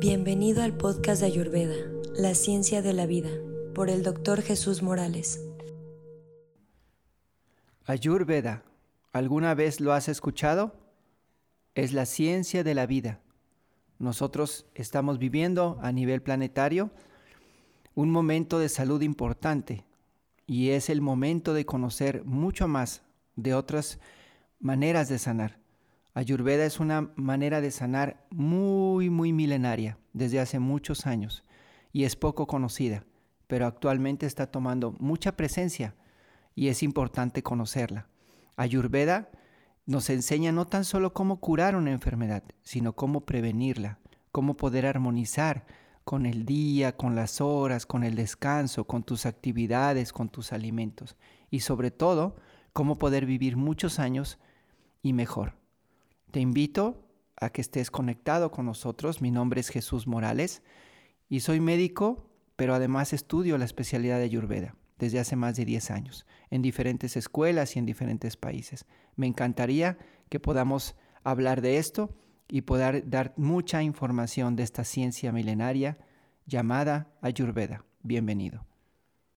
Bienvenido al podcast de Ayurveda, La Ciencia de la Vida, por el doctor Jesús Morales. Ayurveda, ¿alguna vez lo has escuchado? Es la ciencia de la vida. Nosotros estamos viviendo a nivel planetario un momento de salud importante y es el momento de conocer mucho más de otras maneras de sanar. Ayurveda es una manera de sanar muy, muy milenaria, desde hace muchos años, y es poco conocida, pero actualmente está tomando mucha presencia y es importante conocerla. Ayurveda nos enseña no tan solo cómo curar una enfermedad, sino cómo prevenirla, cómo poder armonizar con el día, con las horas, con el descanso, con tus actividades, con tus alimentos y sobre todo, cómo poder vivir muchos años y mejor. Te invito a que estés conectado con nosotros. Mi nombre es Jesús Morales y soy médico, pero además estudio la especialidad de Ayurveda desde hace más de 10 años, en diferentes escuelas y en diferentes países. Me encantaría que podamos hablar de esto y poder dar mucha información de esta ciencia milenaria llamada Ayurveda. Bienvenido.